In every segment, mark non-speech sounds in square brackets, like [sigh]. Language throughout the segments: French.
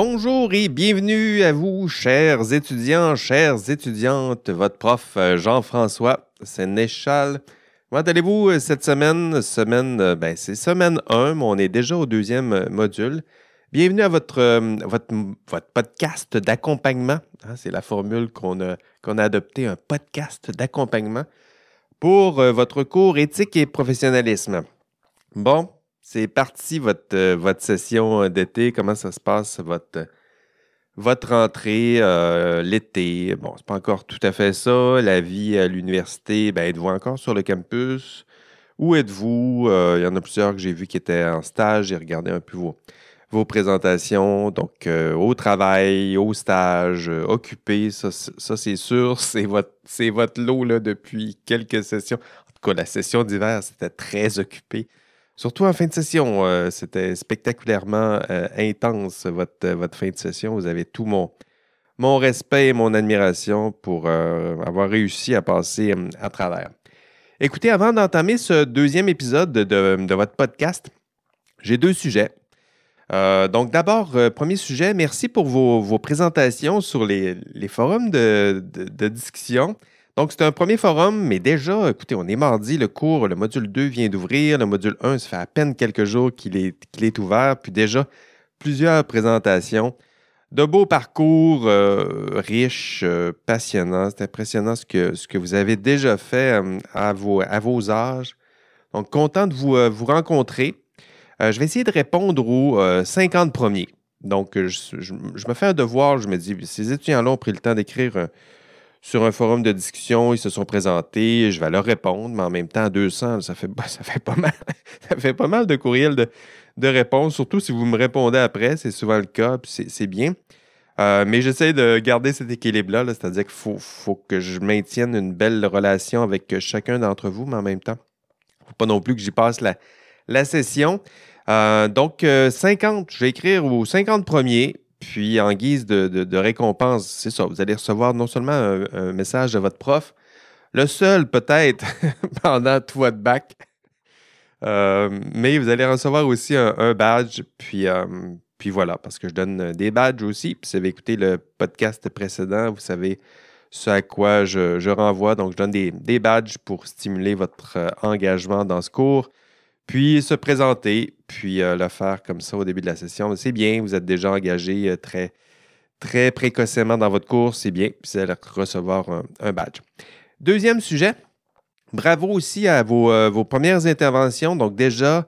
Bonjour et bienvenue à vous, chers étudiants, chères étudiantes. Votre prof euh, Jean-François Sénéchal. Comment allez-vous euh, cette semaine? Semaine, euh, ben, c'est semaine 1, mais on est déjà au deuxième module. Bienvenue à votre, podcast d'accompagnement. Hein, c'est la formule qu'on a, qu'on a adoptée, un podcast d'accompagnement pour votre cours éthique et professionnalisme. Bon, c'est parti votre, euh, votre session euh, d'été. Comment ça se passe, votre, votre euh, l'été? Bon, c'est pas encore tout à fait ça. La vie à l'université, ben, êtes-vous encore sur le campus? Où êtes-vous? il y en a plusieurs que j'ai vus qui étaient en stage. J'ai regardé un peu vos, présentations. Donc, au travail, au stage, occupé, ça, c'est sûr, [laughs] c'est votre, votre lot là, depuis quelques sessions. En tout cas, la session d'hiver, c'était très occupé. Surtout en fin de session, euh, c'était spectaculairement euh, intense votre, euh, votre fin de session. Vous avez tout mon, mon respect et mon admiration pour avoir réussi à passer à travers. Écoutez, avant d'entamer ce deuxième épisode de, votre podcast, j'ai deux sujets. donc d'abord, premier sujet, merci pour vos, présentations sur les, forums de, de discussion. Donc, c'est un premier forum, mais déjà, écoutez, on est mardi, le cours, le module 2 vient d'ouvrir, le module 1, ça fait à peine quelques jours qu'il est, ouvert, puis déjà plusieurs présentations. De beaux parcours euh, riches, euh, passionnants. C'est impressionnant ce que, vous avez déjà fait euh, à, vos, à vos âges. Donc, content de vous, vous rencontrer. je vais essayer de répondre aux 50 premiers. Donc, je, je, me fais un devoir, je me dis, ces étudiants-là ont pris le temps d'écrire sur un forum de discussion, ils se sont présentés, je vais leur répondre, mais en même temps, 200, ça fait, [laughs] ça fait, pas, mal, ça fait pas mal de courriels de, de réponses, surtout si vous me répondez après, c'est souvent le cas, puis c'est bien. Euh, mais j'essaie de garder cet équilibre-là, -là, c'est à dire qu'il faut, que je maintienne une belle relation avec chacun d'entre vous, mais en même temps, il ne faut pas non plus que j'y passe la, la session. Euh, donc, 50, euh, je vais écrire aux 50 premiers. Puis, en guise de, récompense, c'est ça, vous allez recevoir non seulement un, message de votre prof, le seul peut-être [laughs] pendant tout votre bac, euh, mais vous allez recevoir aussi un, badge. Puis, euh, puis voilà, parce que je donne des badges aussi. Puis, si vous avez écouté le podcast précédent, vous savez ce à quoi je, renvoie. Donc, je donne des, badges pour stimuler votre euh, engagement dans ce cours. Puis se présenter, puis euh, le faire comme ça au début de la session. C'est bien, vous êtes déjà engagé euh, très, très précocement dans votre cours, c'est bien, puis vous allez recevoir un, badge. Deuxième sujet, bravo aussi à vos, euh, premières interventions. Donc déjà,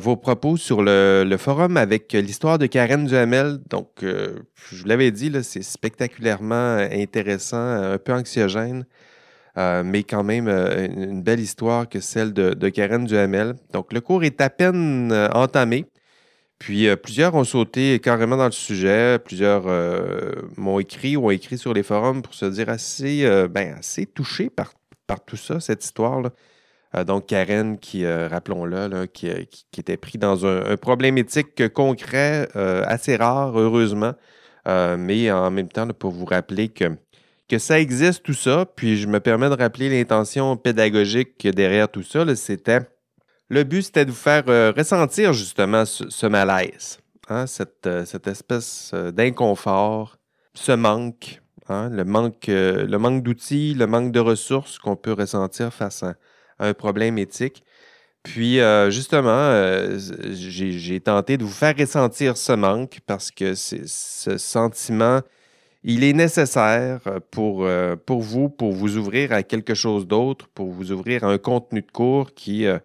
vos propos sur le, forum avec l'histoire de Karen Duhamel. Donc, je vous l'avais dit, c'est spectaculairement intéressant, un peu anxiogène. Euh, mais quand même euh, une belle histoire que celle de, Karen Duhamel. Donc, le cours est à peine euh, entamé. Puis plusieurs ont sauté carrément dans le sujet, plusieurs m'ont écrit ou ont écrit sur les forums pour se dire assez, ben, assez touchés par, par tout ça, cette histoire-là. donc, Karen, qui, rappelons-le, qui, qui, était pris dans un problème éthique concret, assez rare, heureusement, mais en même temps, pour vous rappeler que que ça existe tout ça, puis je me permets de rappeler l'intention pédagogique derrière tout ça, c'était le but c'était de vous faire euh, ressentir justement ce, malaise, hein, euh, cette, espèce euh, d'inconfort, ce manque, hein, le manque, d'outils, le manque de ressources qu'on peut ressentir face à, un problème éthique. Puis justement, j'ai tenté de vous faire ressentir ce manque parce que ce sentiment il est nécessaire euh, pour, euh, pour vous, pour vous ouvrir à quelque chose d'autre, pour vous ouvrir à un contenu de cours qui, euh,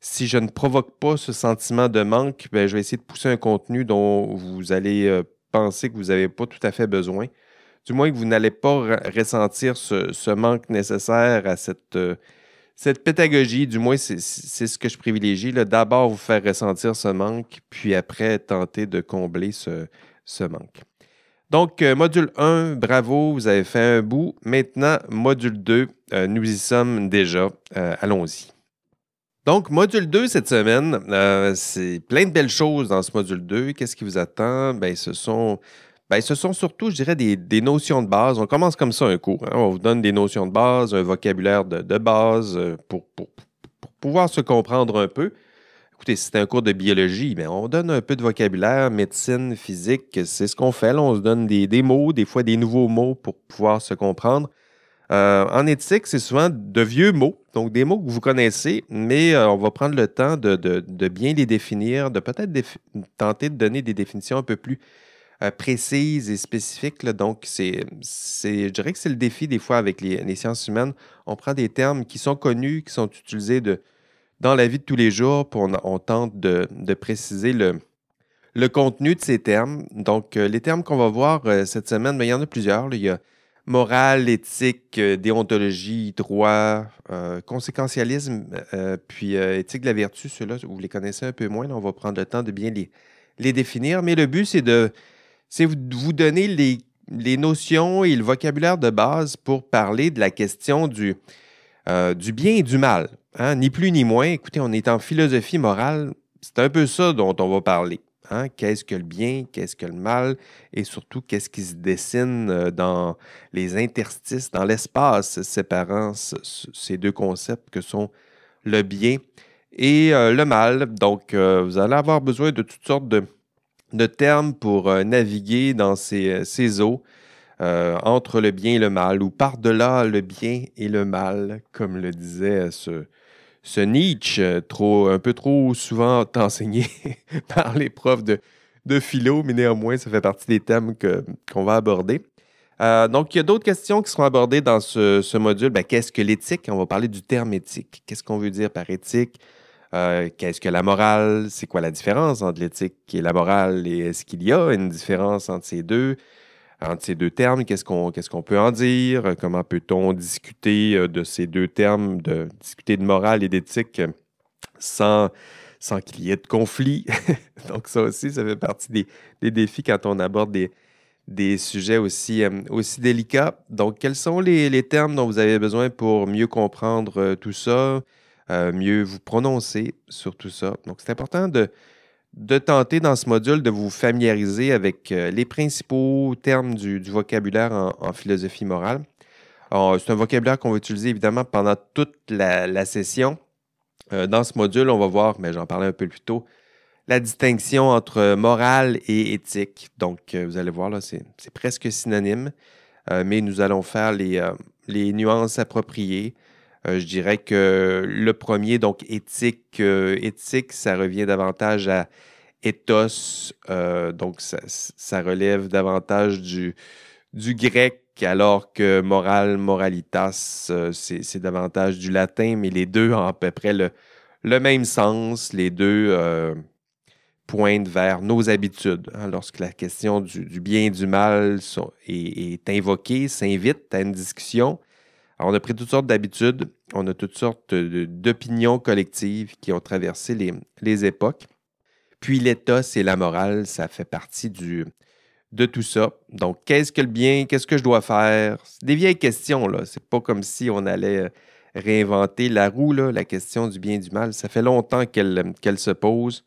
si je ne provoque pas ce sentiment de manque, ben, je vais essayer de pousser un contenu dont vous allez penser que vous n'avez pas tout à fait besoin. Du moins que vous n'allez pas ressentir ce, manque nécessaire à cette, pédagogie. Du moins, c'est ce que je privilégie. D'abord, vous faire ressentir ce manque, puis après, tenter de combler ce manque. Donc, euh, module 1, bravo, vous avez fait un bout. Maintenant, module 2, euh, nous y sommes déjà. Euh, allons-y. Donc, module 2 cette semaine, c'est plein de belles choses dans ce module 2. Qu'est-ce qui vous attend? Ben, ce sont, ben, ce sont surtout, je dirais, des, notions de base. On commence comme ça un cours. Hein. On vous donne des notions de base, un vocabulaire de, base pour, pour, pouvoir se comprendre un peu. Écoutez, c'est un cours de biologie, mais on donne un peu de vocabulaire, médecine, physique, c'est ce qu'on fait. on se donne des, mots, des fois des nouveaux mots pour pouvoir se comprendre. Euh, en éthique, c'est souvent de vieux mots, donc des mots que vous connaissez, mais euh, on va prendre le temps de, bien les définir, de peut-être tenter de donner des définitions un peu plus euh, précises et spécifiques. Donc, c'est, je dirais que c'est le défi des fois avec les, sciences humaines. On prend des termes qui sont connus, qui sont utilisés dans la vie de tous les jours, on, tente de, préciser le, contenu de ces termes. Donc, les termes qu'on va voir cette semaine, mais il y en a plusieurs. Il y a morale, éthique, euh, déontologie, droit, euh, conséquentialisme, euh, puis éthique de la vertu, ceux-là, vous les connaissez un peu moins. on va prendre le temps de bien les, définir. Mais le but, c'est de, vous donner les, notions et le vocabulaire de base pour parler de la question du, du bien et du mal. Hein, ni plus ni moins. Écoutez, on est en philosophie morale. C'est un peu ça dont on va parler. Hein? Qu'est-ce que le bien, qu'est-ce que le mal, et surtout qu'est-ce qui se dessine euh, dans les interstices, dans l'espace séparant ces deux concepts que sont le bien et euh, le mal. Donc, euh, vous allez avoir besoin de toutes sortes de, termes pour naviguer dans ces eaux. Entre le bien et le mal, ou par-delà le bien et le mal, comme le disait ce, ce Nietzsche, euh, trop, un peu trop souvent [laughs] enseigné [laughs] par les profs de, de philo, mais néanmoins, ça fait partie des thèmes qu'on va aborder. Euh, donc, il y a d'autres questions qui seront abordées dans ce, module. Ben, qu'est-ce que l'éthique? On va parler du terme éthique. Qu'est-ce qu'on veut dire par éthique? Euh, qu'est-ce que la morale? C'est quoi la différence entre l'éthique et la morale? Et est-ce qu'il y a une différence entre ces deux? Entre ces deux termes, qu'est-ce qu'on peut en dire? Comment peut-on discuter euh, de ces deux termes, de discuter de morale et d'éthique sans, sans qu'il y ait de conflit? [laughs] Donc, ça aussi, ça fait partie des, défis quand on aborde des, des sujets aussi, euh, aussi délicats. Donc, quels sont les, les, termes dont vous avez besoin pour mieux comprendre euh, tout ça, mieux vous prononcer sur tout ça? Donc, c'est important de de tenter dans ce module de vous familiariser avec euh, les principaux termes du, vocabulaire en, philosophie morale. C'est un vocabulaire qu'on va utiliser évidemment pendant toute la, session. Euh, dans ce module, on va voir, mais j'en parlais un peu plus tôt, la distinction entre morale et éthique. Donc, euh, vous allez voir, là, c'est presque synonyme, mais nous allons faire les, les nuances appropriées. Je dirais que le premier, donc éthique, éthique, ça revient davantage à ethos, euh, donc ça, relève davantage du, du grec, alors que moral, moralitas, euh, c'est davantage du latin, mais les deux ont à peu près le, le même sens. Les deux euh, pointent vers nos habitudes. Hein. lorsque la question du, bien et du mal est, invoquée, s'invite à une discussion, on a pris toutes sortes d'habitudes, on a toutes sortes d'opinions collectives qui ont traversé les, époques. Puis l'état, c'est la morale, ça fait partie du, de tout ça. Donc, qu'est-ce que le bien? Qu'est-ce que je dois faire? Des vieilles questions, là. C'est pas comme si on allait euh, réinventer la roue, là. La question du bien et du mal, ça fait longtemps qu'elle se pose.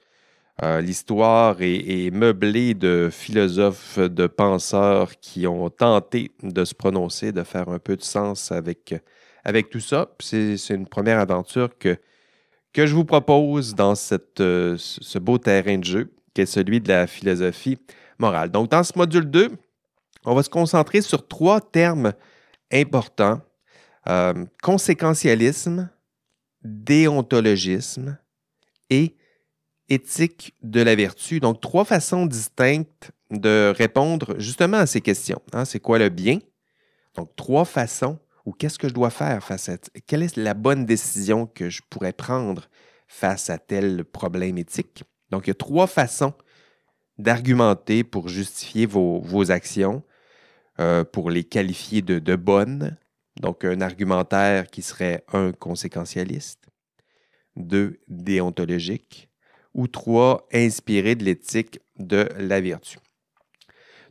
Euh, l'histoire est, meublée de philosophes, de penseurs qui ont tenté de se prononcer, de faire un peu de sens avec, avec tout ça. C'est une première aventure que que je vous propose dans cette, ce beau terrain de jeu, qui est celui de la philosophie morale. Donc, dans ce module 2, on va se concentrer sur trois termes importants. Euh, conséquentialisme, déontologisme et éthique de la vertu. Donc, trois façons distinctes de répondre justement à ces questions. Hein. C'est quoi le bien? Donc, trois façons ou qu'est-ce que je dois faire face à... Quelle est la bonne décision que je pourrais prendre face à tel problème éthique? Donc, il y a trois façons d'argumenter pour justifier vos, actions, euh, pour les qualifier de, de bonnes. Donc, un argumentaire qui serait un conséquentialiste, deux déontologique, ou trois inspiré de l'éthique de la vertu.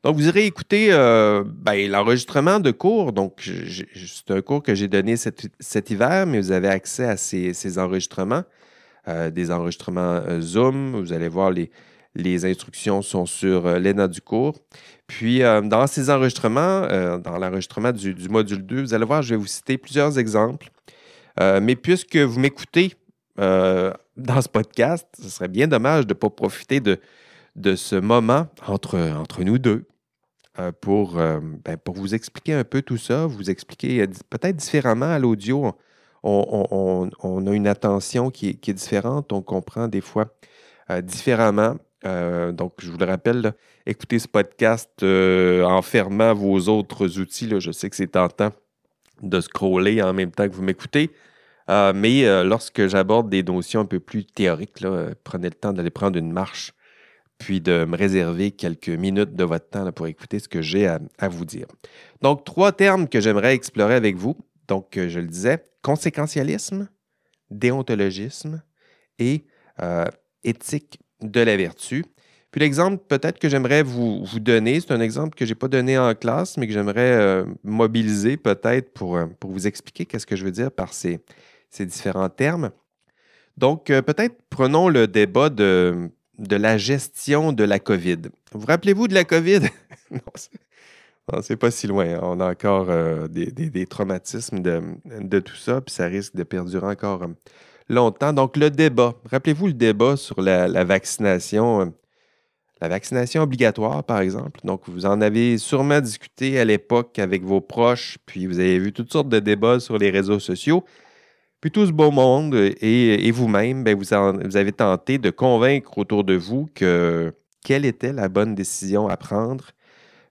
Donc, vous irez écouter euh, ben, l'enregistrement de cours. Donc, c'est un cours que j'ai donné cet, hiver, mais vous avez accès à ces, enregistrements, euh, des enregistrements euh, Zoom. Vous allez voir, les, instructions sont sur l'ENA du cours. Puis, dans ces enregistrements, dans l'enregistrement du, du, module 2, vous allez voir, je vais vous citer plusieurs exemples. mais puisque vous m'écoutez euh, dans ce podcast. Ce serait bien dommage de ne pas profiter de, de ce moment entre, entre nous deux euh, pour, ben, pour vous expliquer un peu tout ça, vous expliquer peut-être différemment à l'audio. On, a une attention qui est, différente, on comprend des fois différemment. donc, je vous le rappelle, écoutez ce podcast en fermant vos autres outils. Je sais que c'est tentant de scroller en même temps que vous m'écoutez. Euh, mais euh, lorsque j'aborde des notions un peu plus théoriques, euh, prenez le temps d'aller prendre une marche, puis de me réserver quelques minutes de votre temps pour écouter ce que j'ai à, vous dire. Donc, trois termes que j'aimerais explorer avec vous. Donc, je le disais, conséquentialisme, déontologisme et éthique de la vertu. Puis l'exemple peut-être que j'aimerais vous, donner, c'est un exemple que je n'ai pas donné en classe, mais que j'aimerais mobiliser peut-être pour, pour vous expliquer qu'est-ce que je veux dire par ces, différents termes. Donc, euh, peut-être prenons le débat de, de la gestion de la COVID. Vous rappelez-vous de la COVID? [laughs] non, c'est pas si loin. On a encore des, traumatismes de, tout ça, puis ça risque de perdurer encore longtemps. Donc, le débat. Rappelez-vous le débat sur la vaccination la vaccination obligatoire, par exemple. Donc, vous en avez sûrement discuté à l'époque avec vos proches, puis vous avez vu toutes sortes de débats sur les réseaux sociaux. Puis tout ce beau monde et, vous-même, ben, vous, avez tenté de convaincre autour de vous que quelle était la bonne décision à prendre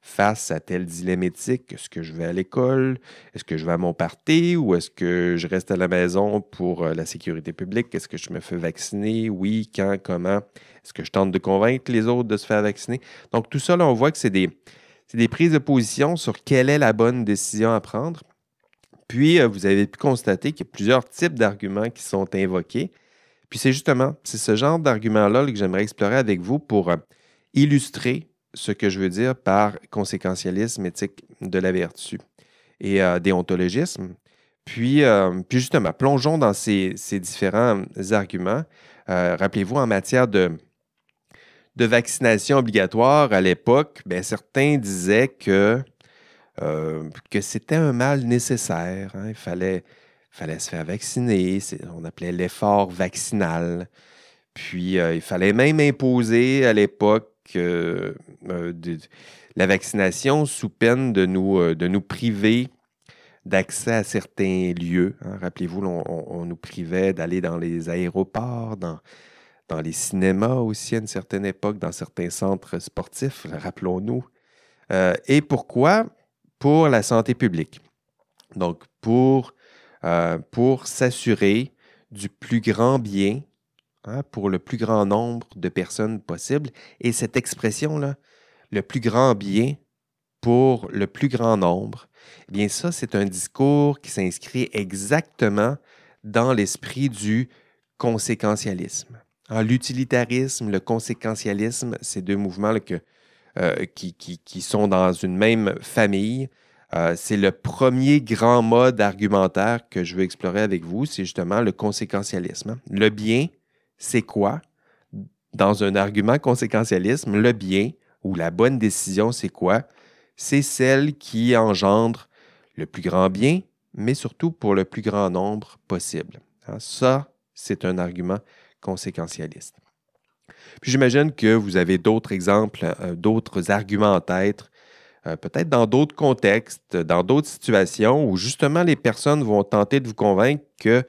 face à tel dilemme éthique? Est-ce que je vais à l'école? Est-ce que je vais à mon party? Ou est-ce que je reste à la maison pour euh, la sécurité publique? Est-ce que je me fais vacciner? Oui, quand, comment? Est-ce que je tente de convaincre les autres de se faire vacciner? Donc, tout ça, on voit que c'est des prises de position sur quelle est la bonne décision à prendre. Puis, euh, vous avez pu constater qu'il y a plusieurs types d'arguments qui sont invoqués. Puis, c'est justement, c'est ce genre d'arguments-là que j'aimerais explorer avec vous pour euh, illustrer ce que je veux dire par conséquentialisme éthique de la vertu et euh, déontologisme. Puis, puis, justement, plongeons dans ces, différents arguments. Rappelez-vous, en matière de, de vaccination obligatoire, à l'époque, ben, certains disaient que, que c'était un mal nécessaire. Hein. Il fallait, fallait se faire vacciner. On appelait l'effort vaccinal. Puis, il fallait même imposer à l'époque euh, la vaccination sous peine de nous, euh, de nous priver d'accès à certains lieux. Hein. Rappelez-vous, on, nous privait d'aller dans les aéroports, dans, les cinémas aussi à une certaine époque, dans certains centres sportifs, rappelons-nous. Euh, et pourquoi? Pour la santé publique. Donc, pour, pour s'assurer du plus grand bien Hein, pour le plus grand nombre de personnes possible. Et cette expression-là, le plus grand bien pour le plus grand nombre, eh bien ça, c'est un discours qui s'inscrit exactement dans l'esprit du conséquentialisme. L'utilitarisme, le conséquentialisme, ces deux mouvements euh, qui, qui, sont dans une même famille. Euh, c'est le premier grand mode argumentaire que je veux explorer avec vous, c'est justement le conséquentialisme. Le bien, c'est quoi? Dans un argument conséquentialisme, le bien ou la bonne décision, c'est quoi? C'est celle qui engendre le plus grand bien, mais surtout pour le plus grand nombre possible. Hein, ça, c'est un argument conséquentialiste. Puis j'imagine que vous avez d'autres exemples, euh, d'autres arguments en tête, euh, peut-être dans d'autres contextes, dans d'autres situations où justement les personnes vont tenter de vous convaincre que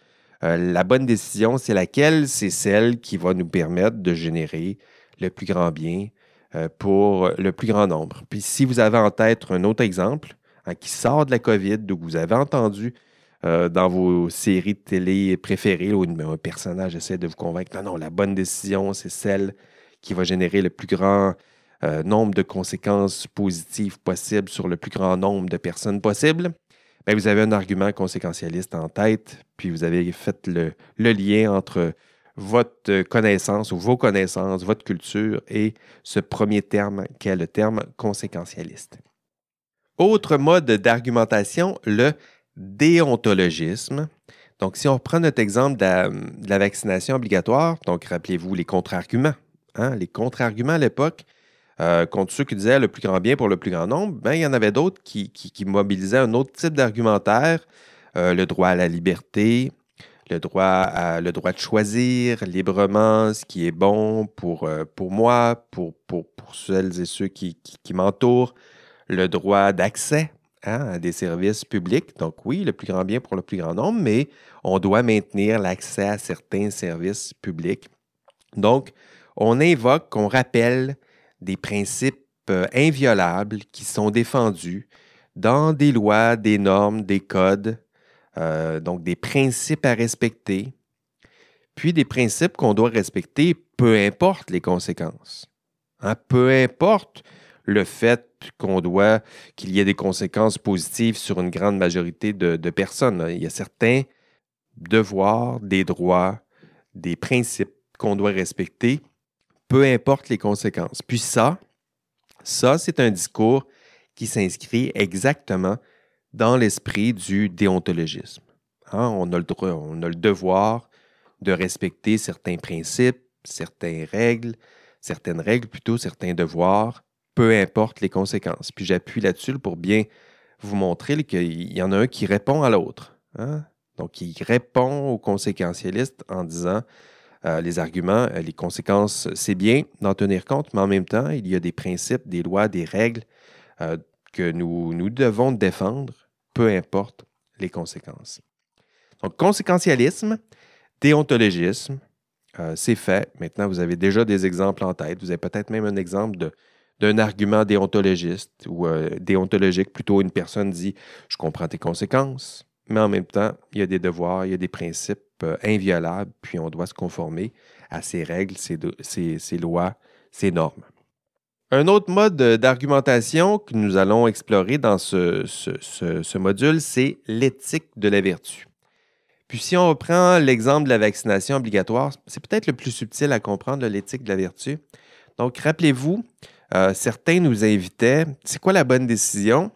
euh, la bonne décision, c'est laquelle? C'est celle qui va nous permettre de générer le plus grand bien pour le plus grand nombre. Puis si vous avez en tête un autre exemple hein, qui sort de la COVID, que vous avez entendu euh, dans vos séries de télé préférées, où un personnage essaie de vous convaincre, non, non, la bonne décision, c'est celle qui va générer le plus grand nombre de conséquences positives possibles sur le plus grand nombre de personnes possibles. Ben, vous avez un argument conséquentialiste en tête, puis vous avez fait le, lien entre votre connaissance ou vos connaissances, votre culture et ce premier terme qui est le terme conséquentialiste. Autre mode d'argumentation, le déontologisme. Donc, si on reprend notre exemple de la, vaccination obligatoire, donc rappelez-vous les contre-arguments. Hein, les contre-arguments à l'époque, euh, contre ceux qui disaient le plus grand bien pour le plus grand nombre, ben, il y en avait d'autres qui, mobilisaient un autre type d'argumentaire, euh, le droit à la liberté, le droit, à, le droit de choisir librement ce qui est bon pour, euh, pour moi, pour, pour, celles et ceux qui, qui, m'entourent, le droit d'accès hein, à des services publics. Donc oui, le plus grand bien pour le plus grand nombre, mais on doit maintenir l'accès à certains services publics. Donc, on invoque, on rappelle des principes euh, inviolables qui sont défendus dans des lois, des normes, des codes, euh, donc des principes à respecter, puis des principes qu'on doit respecter peu importe les conséquences. Hein, peu importe le fait qu'on doit, qu'il y ait des conséquences positives sur une grande majorité de, personnes. Il y a certains devoirs, des droits, des principes qu'on doit respecter, peu importe les conséquences. Puis ça, ça, c'est un discours qui s'inscrit exactement dans l'esprit du déontologisme. Hein, on, a le droit, on a le devoir de respecter certains principes, certaines règles, certaines règles plutôt, certains devoirs, peu importe les conséquences. Puis j'appuie là-dessus pour bien vous montrer qu'il y en a un qui répond à l'autre. Hein. Donc, il répond aux conséquentialistes en disant euh, les arguments, euh, les conséquences, c'est bien d'en tenir compte, mais en même temps, il y a des principes, des lois, des règles euh, que nous, nous devons défendre, peu importe les conséquences. Donc, conséquentialisme, déontologisme, c'est fait. Maintenant, vous avez déjà des exemples en tête. Vous avez peut-être même un exemple d'un argument déontologiste ou déontologique. Plutôt, une personne dit Je comprends tes conséquences, mais en même temps, il y a des devoirs, il y a des principes euh, inviolable, puis on doit se conformer à ces règles, ces, lois, ces normes. Un autre mode d'argumentation que nous allons explorer dans ce, ce module, c'est l'éthique de la vertu. Puis si on reprend l'exemple de la vaccination obligatoire, c'est peut-être le plus subtil à comprendre, l'éthique de la vertu. Donc, rappelez-vous, euh, certains nous invitaient, c'est quoi la bonne décision?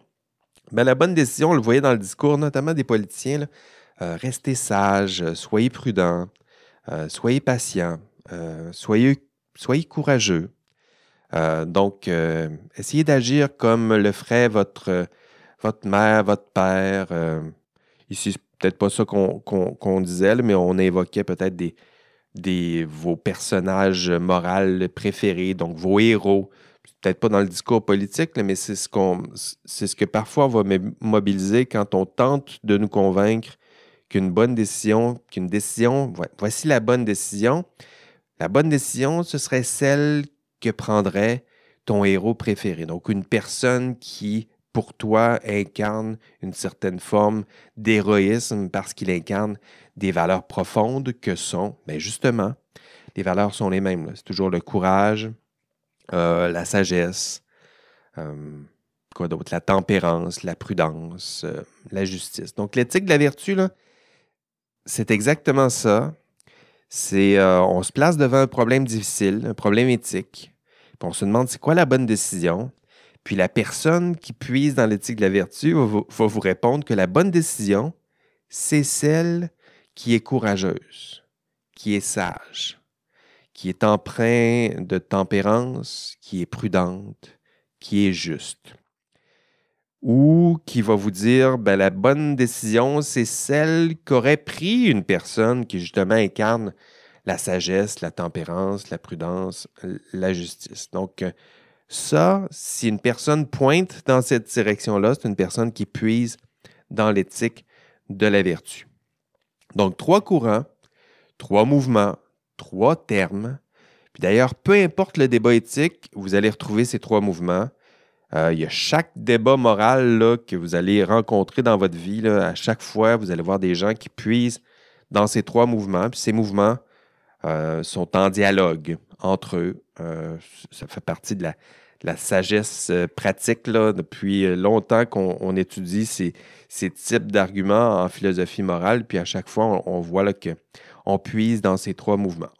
Bien, la bonne décision, on le voyait dans le discours, notamment des politiciens, euh, restez sage, euh, soyez prudent, euh, soyez patient, soyez, courageux. donc, essayez d'agir comme le ferait votre, mère, votre père. ici, c'est peut-être pas ça qu'on disait, mais on évoquait peut-être des, vos personnages moraux préférés, donc vos héros. Peut-être pas dans le discours politique, mais c'est ce, que parfois on va mobiliser quand on tente de nous convaincre qu'une bonne décision, qu'une décision, voici la bonne décision. La bonne décision, ce serait celle que prendrait ton héros préféré. Donc, une personne qui, pour toi, incarne une certaine forme d'héroïsme parce qu'il incarne des valeurs profondes que sont, mais ben, justement, les valeurs sont les mêmes. C'est toujours le courage, euh, la sagesse, euh, quoi d'autre, la tempérance, la prudence, euh, la justice. Donc, l'éthique de la vertu, c'est exactement ça. C'est on se place devant un problème difficile, un problème éthique. Puis on se demande c'est quoi la bonne décision. Puis la personne qui puise dans l'éthique de la vertu va vous, répondre que la bonne décision, c'est celle qui est courageuse, qui est sage, qui est empreinte de tempérance, qui est prudente, qui est juste ou qui va vous dire ben, la bonne décision, c'est celle qu'aurait pris une personne qui justement incarne la sagesse, la tempérance, la prudence, la justice. Donc, ça, si une personne pointe dans cette direction-là, c'est une personne qui puise dans l'éthique de la vertu. Donc, trois courants, trois mouvements, trois termes. Puis d'ailleurs, peu importe le débat éthique, vous allez retrouver ces trois mouvements. Euh, il y a chaque débat moral que vous allez rencontrer dans votre vie. à chaque fois, vous allez voir des gens qui puisent dans ces trois mouvements. Puis ces mouvements euh, sont en dialogue entre eux. Euh, ça fait partie de la, sagesse pratique depuis longtemps qu'on étudie ces, types d'arguments en philosophie morale. Puis à chaque fois, on, voit qu'on puise dans ces trois mouvements.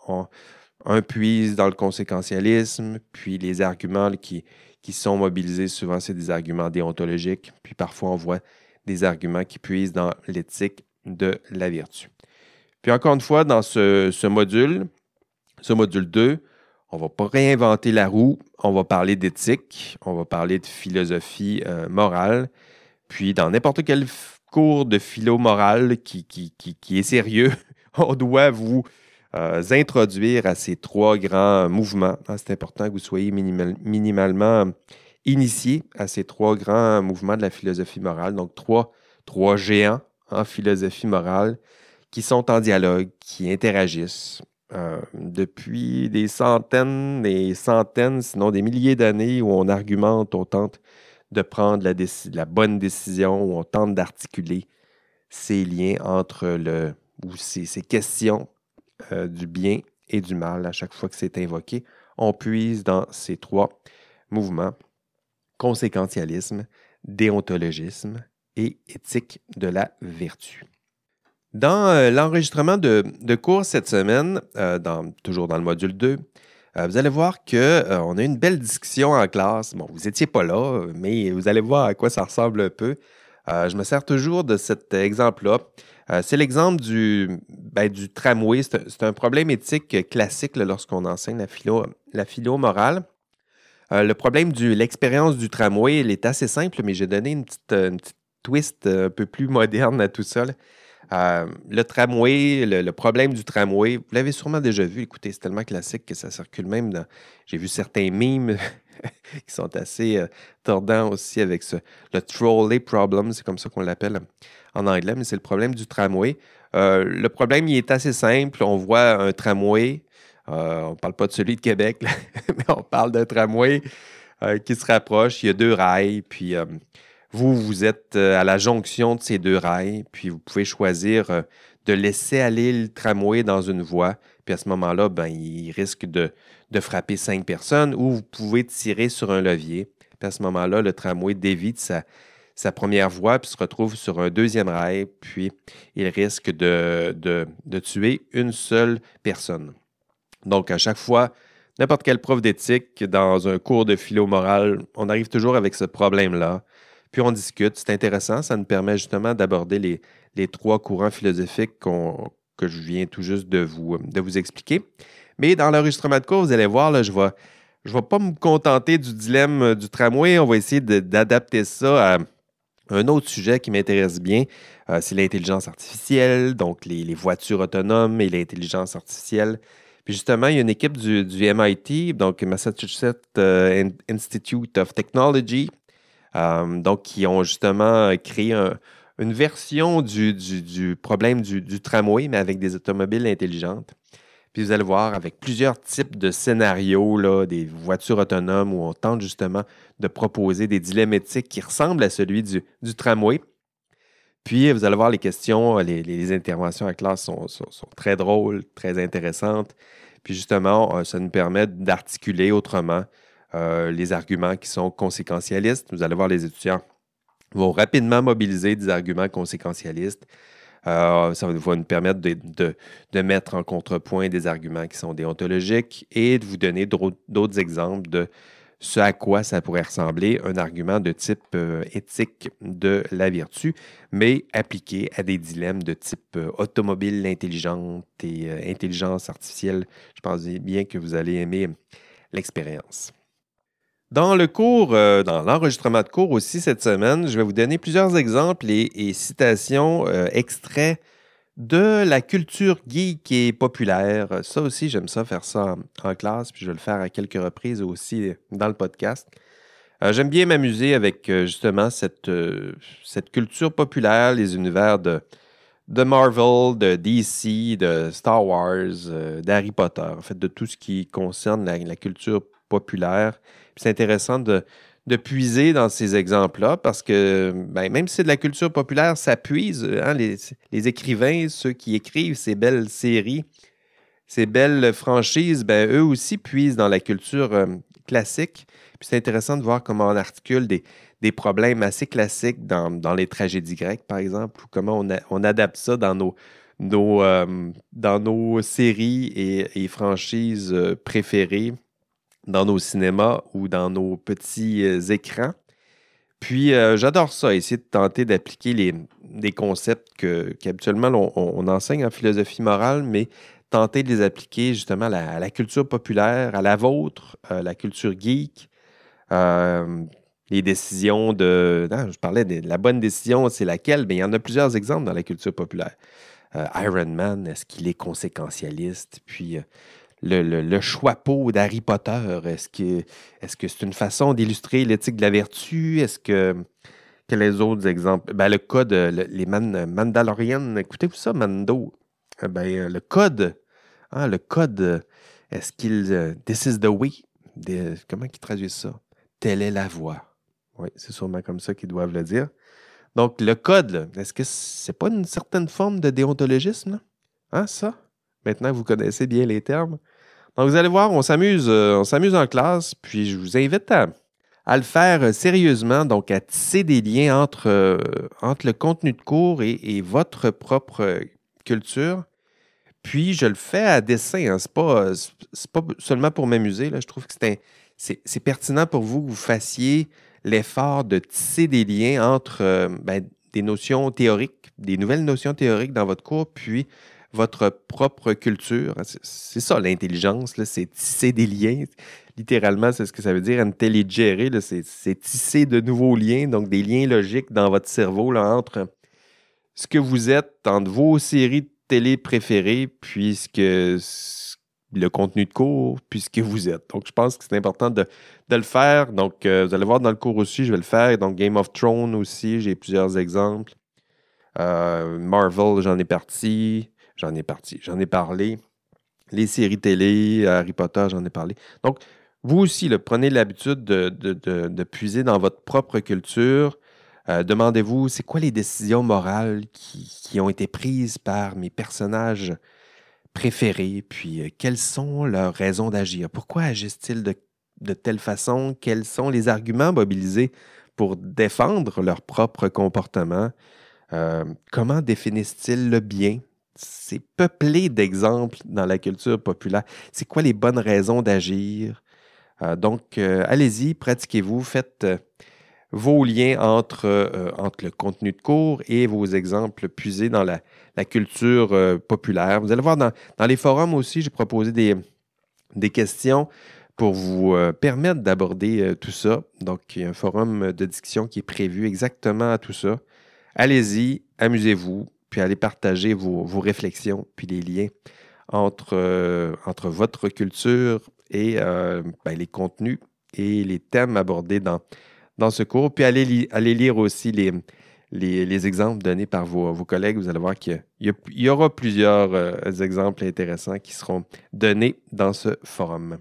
un puise dans le conséquentialisme, puis les arguments qui, qui sont mobilisés. Souvent, c'est des arguments déontologiques, puis parfois, on voit des arguments qui puisent dans l'éthique de la vertu. Puis encore une fois, dans ce, module, ce module 2, on ne va pas réinventer la roue, on va parler d'éthique, on va parler de philosophie euh, morale. Puis dans n'importe quel cours de philo morale qui, qui, qui, est sérieux, [laughs] on doit vous introduire à ces trois grands mouvements. Ah, c'est important que vous soyez minimalement initié à ces trois grands mouvements de la philosophie morale. Donc, trois, trois géants en philosophie morale qui sont en dialogue, qui interagissent euh, depuis des centaines, des centaines, sinon des milliers d'années où on argumente, on tente de prendre la, la bonne décision, où on tente d'articuler ces liens entre le, ou ces, questions euh, du bien et du mal à chaque fois que c'est invoqué. On puise dans ces trois mouvements conséquentialisme, déontologisme et éthique de la vertu. Dans euh, l'enregistrement de, cours cette semaine, euh, toujours dans le module 2, euh, vous allez voir qu'on a une belle discussion en classe. Bon, vous n'étiez pas là, mais vous allez voir à quoi ça ressemble un peu. je me sers toujours de cet exemple-là. C'est l'exemple du, ben, tramway. C'est un, problème éthique classique lorsqu'on enseigne la philo, la philo morale. Euh, le problème de l'expérience du tramway, elle est assez simple, mais j'ai donné une petite, euh, twist euh, un peu plus moderne à tout ça. le tramway, le, problème du tramway, vous l'avez sûrement déjà vu. Écoutez, c'est tellement classique que ça circule même. J'ai vu certains memes qui sont assez tordants aussi avec ce. Le trolley problem, c'est comme ça qu'on l'appelle en anglais, mais c'est le problème du tramway. le problème, il est assez simple. On voit un tramway euh, on ne parle pas de celui de Québec, [laughs] mais on parle d'un tramway euh, qui se rapproche. Il y a deux rails, puis euh, vous, vous êtes à la jonction de ces deux rails, puis vous pouvez choisir de laisser aller le tramway dans une voie. Puis à ce moment-là, ben, il risque de, frapper cinq personnes, ou vous pouvez tirer sur un levier. À ce moment-là, le tramway dévie sa, sa première voie, puis se retrouve sur un deuxième rail, puis il risque de, de tuer une seule personne. Donc, à chaque fois, n'importe quel prof d'éthique dans un cours de philo morale, on arrive toujours avec ce problème-là. Puis on discute, c'est intéressant, ça nous permet justement d'aborder les, trois courants philosophiques que je viens tout juste de de vous expliquer. Mais dans l'enregistrement de cours, vous allez voir, là, je ne vais, pas me contenter du dilemme du tramway, on va essayer d'adapter ça à un autre sujet qui m'intéresse bien, euh, c'est l'intelligence artificielle, donc les, voitures autonomes et l'intelligence artificielle. Puis justement, il y a une équipe du, MIT, donc Massachusetts euh, Institute of Technology, euh, donc qui ont justement créé une version du, problème du, tramway, mais avec des automobiles intelligentes. Puis vous allez voir, avec plusieurs types de scénarios, là, des voitures autonomes où on tente justement de proposer des dilemmes éthiques qui ressemblent à celui du, tramway. Puis vous allez voir les questions, les, interventions à classe sont, très drôles, très intéressantes. Puis justement, euh, ça nous permet d'articuler autrement euh, les arguments qui sont conséquentialistes. Vous allez voir, les étudiants vont rapidement mobiliser des arguments conséquentialistes. Euh, ça va nous permettre de, mettre en contrepoint des arguments qui sont déontologiques et de vous donner d'autres exemples de ce à quoi ça pourrait ressembler un argument de type euh, éthique de la vertu, mais appliqué à des dilemmes de type euh, automobile intelligente et intelligence artificielle. Je pense bien que vous allez aimer l'expérience. Dans le cours, dans l'enregistrement de cours aussi cette semaine, je vais vous donner plusieurs exemples et citations extraits de la culture geek et populaire. Ça aussi, j'aime ça faire ça en, classe, puis je vais le faire à quelques reprises aussi dans le podcast. Euh, j'aime bien m'amuser avec euh, justement cette, euh, cette culture populaire, les univers de, de Marvel, de DC, de Star Wars, d'Harry Potter, en fait, de tout ce qui concerne la culture populaire. C'est intéressant de, puiser dans ces exemples-là parce que ben, même si c'est de la culture populaire, ça puise. Hein, les, écrivains, ceux qui écrivent ces belles séries, ces belles franchises, ben, eux aussi puisent dans la culture euh, classique. C'est intéressant de voir comment on articule des, problèmes assez classiques dans, les tragédies grecques, par exemple, ou comment on, adapte ça dans nos, nos, euh, dans nos séries et, franchises euh, préférées dans nos cinémas ou dans nos petits euh, écrans. Puis euh, j'adore ça, essayer de tenter d'appliquer les, des concepts qu'habituellement on, enseigne en philosophie morale, mais tenter de les appliquer justement à la, culture populaire, à la vôtre, euh, la culture geek. les décisions de. je parlais de la bonne décision, c'est laquelle? Bien, il y en a plusieurs exemples dans la culture populaire. Iron Man, est-ce qu'il est conséquentialiste? Puis le, le, choix peau d'Harry Potter, est-ce que c'est une façon d'illustrer l'éthique de la vertu? Est-ce que quels les autres exemples? Ben, le code, les man, Mandalorian, écoutez-vous ça, Mando? Ben, le code, hein, le code, est-ce qu'il. this is the comment ils traduisent ça? Telle est la voie. Oui, c'est sûrement comme ça qu'ils doivent le dire. Donc, le code, est-ce que c'est pas une certaine forme de déontologisme? Hein, ça? Maintenant vous connaissez bien les termes. Donc, vous allez voir, on s'amuse, euh, on s'amuse en classe, puis je vous invite à, le faire sérieusement, donc à tisser des liens entre, euh, le contenu de cours et, votre propre culture. Puis, je le fais à dessin. Hein. Ce n'est pas, seulement pour m'amuser. Je trouve que c'est pertinent pour vous que vous fassiez l'effort de tisser des liens entre euh, ben, des notions théoriques, des nouvelles notions théoriques dans votre cours, puis votre propre culture. C'est ça l'intelligence, c'est tisser des liens. Littéralement, c'est ce que ça veut dire, intelligere, c'est tisser de nouveaux liens, donc des liens logiques dans votre cerveau là, entre ce que vous êtes, entre vos séries de télé préférées, puisque le contenu de cours, puisque vous êtes. Donc, je pense que c'est important de, le faire. Donc, euh, vous allez voir dans le cours aussi, je vais le faire. Donc, Game of Thrones aussi, j'ai plusieurs exemples. Euh, Marvel, j'en ai parti. J'en ai parti. J'en ai parlé. Les séries télé, Harry Potter, j'en ai parlé. Donc, vous aussi, prenez l'habitude de, puiser dans votre propre culture. Euh, demandez-vous, c'est quoi les décisions morales qui, ont été prises par mes personnages préférés, puis euh, quelles sont leurs raisons d'agir? Pourquoi agissent-ils de, telle façon? Quels sont les arguments mobilisés pour défendre leur propre comportement? Euh, comment définissent-ils le bien? C'est peuplé d'exemples dans la culture populaire. C'est quoi les bonnes raisons d'agir? Euh, donc, euh, allez-y, pratiquez-vous, faites euh, vos liens entre, le contenu de cours et vos exemples puisés dans la, culture populaire. Vous allez voir dans, les forums aussi, j'ai proposé des, des questions pour vous permettre d'aborder tout ça. Donc, il y a un forum de discussion qui est prévu exactement à tout ça. Allez-y, amusez-vous, puis allez partager vos, réflexions, puis les liens entre, euh, entre votre culture et euh, ben, les contenus et les thèmes abordés dans, dans ce cours. Puis allez, lire aussi les, les, exemples donnés par vos, collègues. Vous allez voir qu'il y, aura plusieurs euh, exemples intéressants qui seront donnés dans ce forum.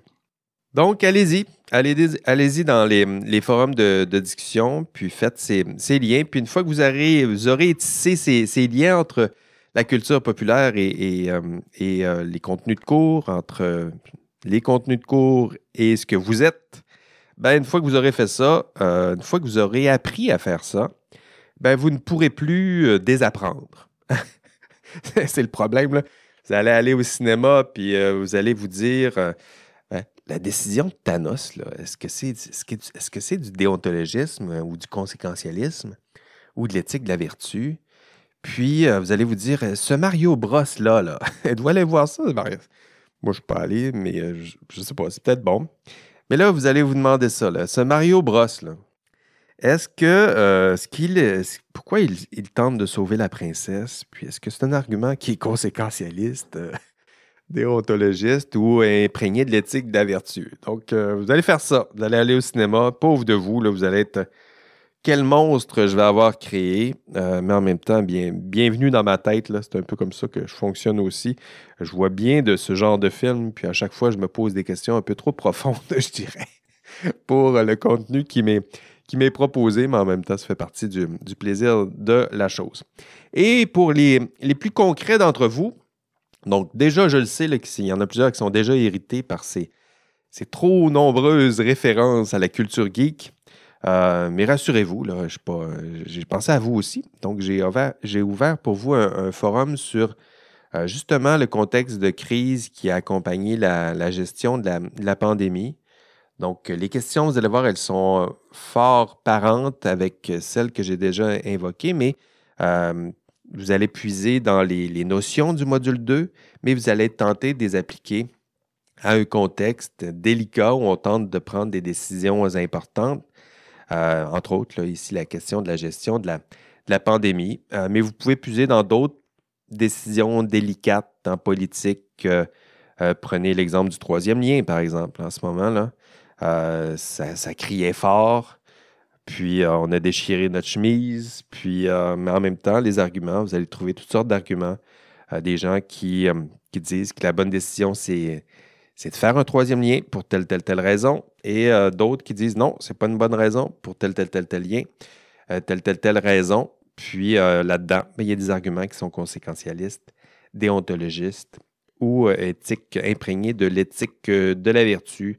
Donc, allez-y. Allez-y dans les, forums de, discussion, puis faites ces, liens. Puis une fois que vous aurez, vous aurez tissé ces, liens entre la culture populaire et, euh, euh, les contenus de cours, entre les contenus de cours et ce que vous êtes, ben, une fois que vous aurez fait ça, euh, une fois que vous aurez appris à faire ça, ben, vous ne pourrez plus désapprendre. [laughs] C'est le problème. Là. Vous allez aller au cinéma, puis vous allez vous dire la décision de Thanos, est-ce que c'est est -ce du déontologisme euh, ou du conséquentialisme ou de l'éthique de la vertu? Puis, euh, vous allez vous dire, euh, ce Mario Bros là, là, [laughs] doit aller voir ça, Mario? Moi, je ne suis pas allé, mais je ne sais pas, c'est peut-être bon. Mais là, vous allez vous demander ça, là, ce Mario Bros, là, est-ce que, ce qu'il, pourquoi il, il, tente de sauver la princesse? Puis, est-ce que c'est un argument qui est conséquentialiste? Déontologiste ou imprégné de l'éthique de la vertu. Donc, euh, vous allez faire ça. Vous allez aller au cinéma. Pauvre de vous, là, vous allez être quel monstre je vais avoir créé, euh, mais en même temps, bien, bienvenue dans ma tête. C'est un peu comme ça que je fonctionne aussi. Je vois bien de ce genre de film, puis à chaque fois, je me pose des questions un peu trop profondes, [laughs] je dirais, pour le contenu qui m'est proposé, mais en même temps, ça fait partie du, plaisir de la chose. Et pour les plus concrets d'entre vous, donc, déjà, je le sais, il y en a plusieurs qui sont déjà irrités par ces, trop nombreuses références à la culture geek. Euh, mais rassurez-vous, j'ai pensé à vous aussi. Donc, j'ai ouvert, pour vous un, forum sur euh, justement le contexte de crise qui a accompagné la, gestion de la, pandémie. Donc, les questions, vous allez voir, elles sont fort parentes avec celles que j'ai déjà invoquées, mais euh, vous allez puiser dans les, notions du module 2, mais vous allez tenter de les appliquer à un contexte délicat où on tente de prendre des décisions importantes, euh, entre autres, ici, la question de la gestion de la, pandémie. Euh, mais vous pouvez puiser dans d'autres décisions délicates en politique. prenez l'exemple du troisième lien, par exemple, en ce moment-là. ça, criait fort. Puis on a déchiré notre chemise. Puis, mais en même temps, les arguments, vous allez trouver toutes sortes d'arguments. des gens qui, qui disent que la bonne décision, c'est de faire un troisième lien pour telle, telle, telle raison, et euh, d'autres qui disent non, c'est pas une bonne raison pour telle, telle, telle, tel lien, euh, telle, telle, telle raison. Puis euh, là-dedans, ben, il y a des arguments qui sont conséquentialistes, déontologistes ou éthiques imprégnés de l'éthique de la vertu.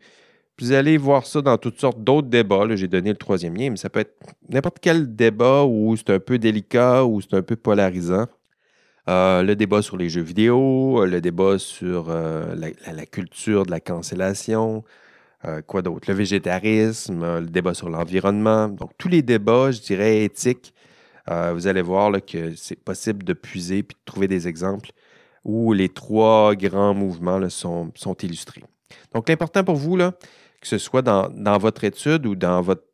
Vous allez voir ça dans toutes sortes d'autres débats. J'ai donné le troisième lien, mais ça peut être n'importe quel débat où c'est un peu délicat ou c'est un peu polarisant. Euh, le débat sur les jeux vidéo, euh, le débat sur euh, la, culture de la cancellation, quoi d'autre? Le végétarisme, le débat sur l'environnement. Donc, tous les débats, je dirais, éthiques, vous allez voir que c'est possible de puiser et de trouver des exemples où les trois grands mouvements sont, sont, illustrés. Donc, l'important pour vous, là, que ce soit dans, votre étude ou dans votre,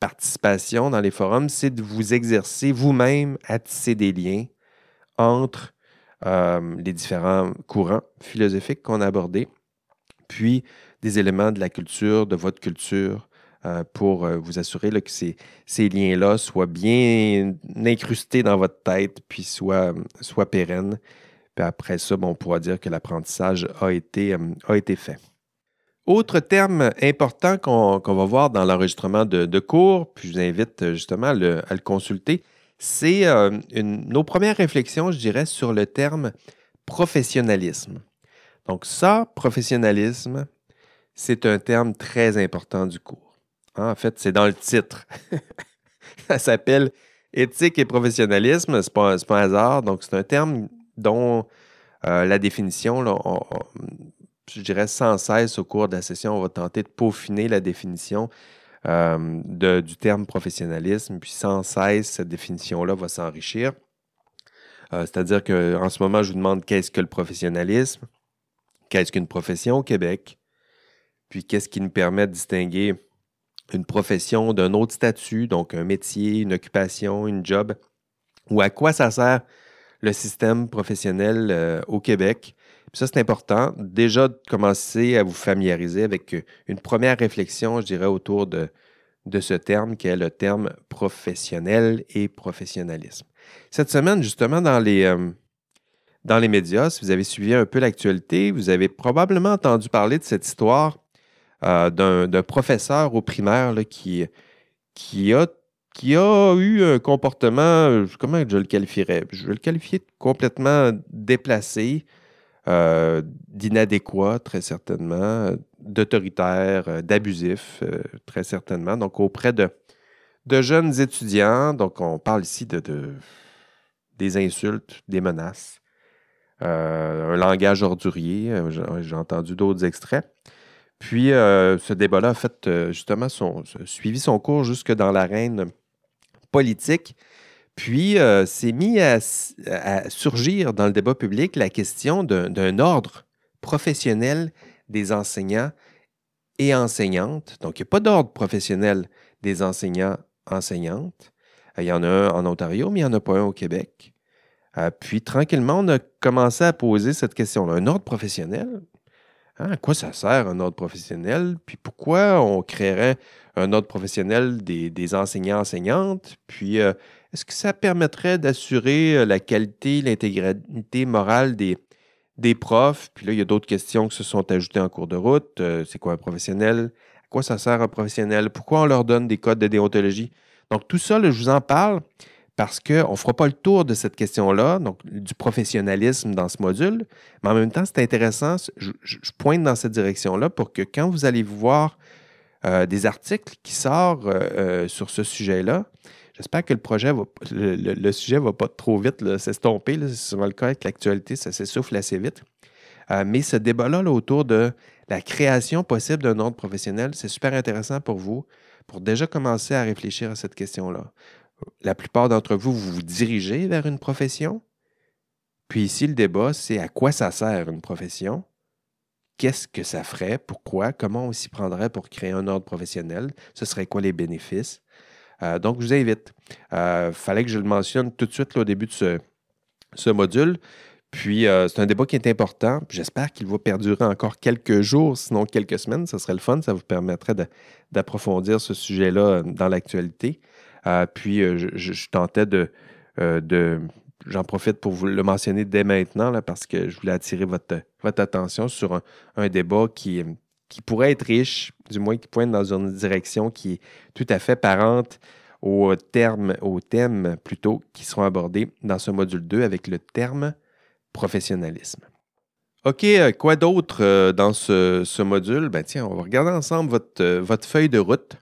participation dans les forums, c'est de vous exercer vous-même à tisser des liens entre euh, les différents courants philosophiques qu'on a abordés, puis des éléments de la culture, de votre culture, euh, pour euh, vous assurer que ces, liens-là soient bien incrustés dans votre tête, puis soient, soient pérennes. Puis après ça, on pourra dire que l'apprentissage a été fait. Autre terme important qu'on va voir dans l'enregistrement de, cours, puis je vous invite justement à le consulter, c'est euh, nos premières réflexions, je dirais, sur le terme professionnalisme. Donc ça, professionnalisme, c'est un terme très important du cours. Hein, en fait, c'est dans le titre. [laughs] ça s'appelle éthique et professionnalisme. Ce n'est pas, un hasard. Donc, c'est un terme dont euh, la définition, je dirais sans cesse au cours de la session, on va tenter de peaufiner la définition euh, du terme professionnalisme, puis sans cesse, cette définition-là va s'enrichir. Euh, c'est-à-dire qu'en ce moment, je vous demande qu'est-ce que le professionnalisme, qu'est-ce qu'une profession au Québec, puis qu'est-ce qui nous permet de distinguer une profession d'un autre statut, donc un métier, une occupation, une job, ou à quoi ça sert le système professionnel euh, au Québec ça, c'est important. Déjà, de commencer à vous familiariser avec euh, une première réflexion, je dirais, autour de, de ce terme qui est le terme professionnel et professionnalisme. Cette semaine, justement, dans les, euh, dans les médias, si vous avez suivi un peu l'actualité, vous avez probablement entendu parler de cette histoire euh, d'un professeur au primaire qui, qui, a, qui a eu un comportement, comment je le qualifierais? Je vais le qualifier complètement déplacé, euh, d'inadéquat, très certainement, d'autoritaire, euh, d'abusif, euh, très certainement. Donc, auprès de, jeunes étudiants, donc on parle ici de, des insultes, des menaces, un langage ordurier, j'ai entendu d'autres extraits. Puis, ce débat-là a fait justement son, suivi son cours jusque dans l'arène politique. Puis, euh, s'est mis à, surgir dans le débat public la question d'un ordre professionnel des enseignants et enseignantes. Donc, il n'y a pas d'ordre professionnel des enseignants enseignantes. Euh, il y en a un en Ontario, mais il n'y en a pas un au Québec. Euh, puis, tranquillement, on a commencé à poser cette question-là. Un ordre professionnel? Hein, à quoi ça sert un ordre professionnel? Puis pourquoi on créerait un ordre professionnel des, enseignants-enseignantes? Puis est-ce que ça permettrait d'assurer euh, la qualité, l'intégralité morale des, des profs? Puis là, il y a d'autres questions qui se sont ajoutées en cours de route. Euh, c'est quoi un professionnel? À quoi ça sert un professionnel? Pourquoi on leur donne des codes de déontologie? Donc, tout ça, je vous en parle parce qu'on ne fera pas le tour de cette question-là, donc du professionnalisme dans ce module, mais en même temps, c'est intéressant, je, pointe dans cette direction-là pour que quand vous allez voir euh, des articles qui sortent sur ce sujet-là, J'espère que le projet va, le, sujet ne va pas trop vite s'estomper. C'est souvent le cas avec l'actualité, ça s'essouffle assez vite. Euh, mais ce débat-là autour de la création possible d'un ordre professionnel, c'est super intéressant pour vous, pour déjà commencer à réfléchir à cette question-là. La plupart d'entre vous, vous vous dirigez vers une profession. Puis ici, le débat, c'est à quoi ça sert une profession? Qu'est-ce que ça ferait? Pourquoi? Comment on s'y prendrait pour créer un ordre professionnel? Ce serait quoi les bénéfices? Euh, donc, je vous invite. Il euh, fallait que je le mentionne tout de suite au début de ce, module. Puis, euh, c'est un débat qui est important. J'espère qu'il va perdurer encore quelques jours, sinon quelques semaines. Ce serait le fun. Ça vous permettrait d'approfondir ce sujet-là dans l'actualité. Puis, je, tentais de. J'en profite pour vous le mentionner dès maintenant, parce que je voulais attirer votre, votre attention sur un, débat qui, qui pourrait être riche, du moins qui pointe dans une direction qui est tout à fait parente aux termes, aux thèmes plutôt qui seront abordés dans ce module 2 avec le terme professionnalisme. OK, euh, quoi d'autre euh, dans ce, module? Ben tiens, on va regarder ensemble votre, euh, votre feuille de route.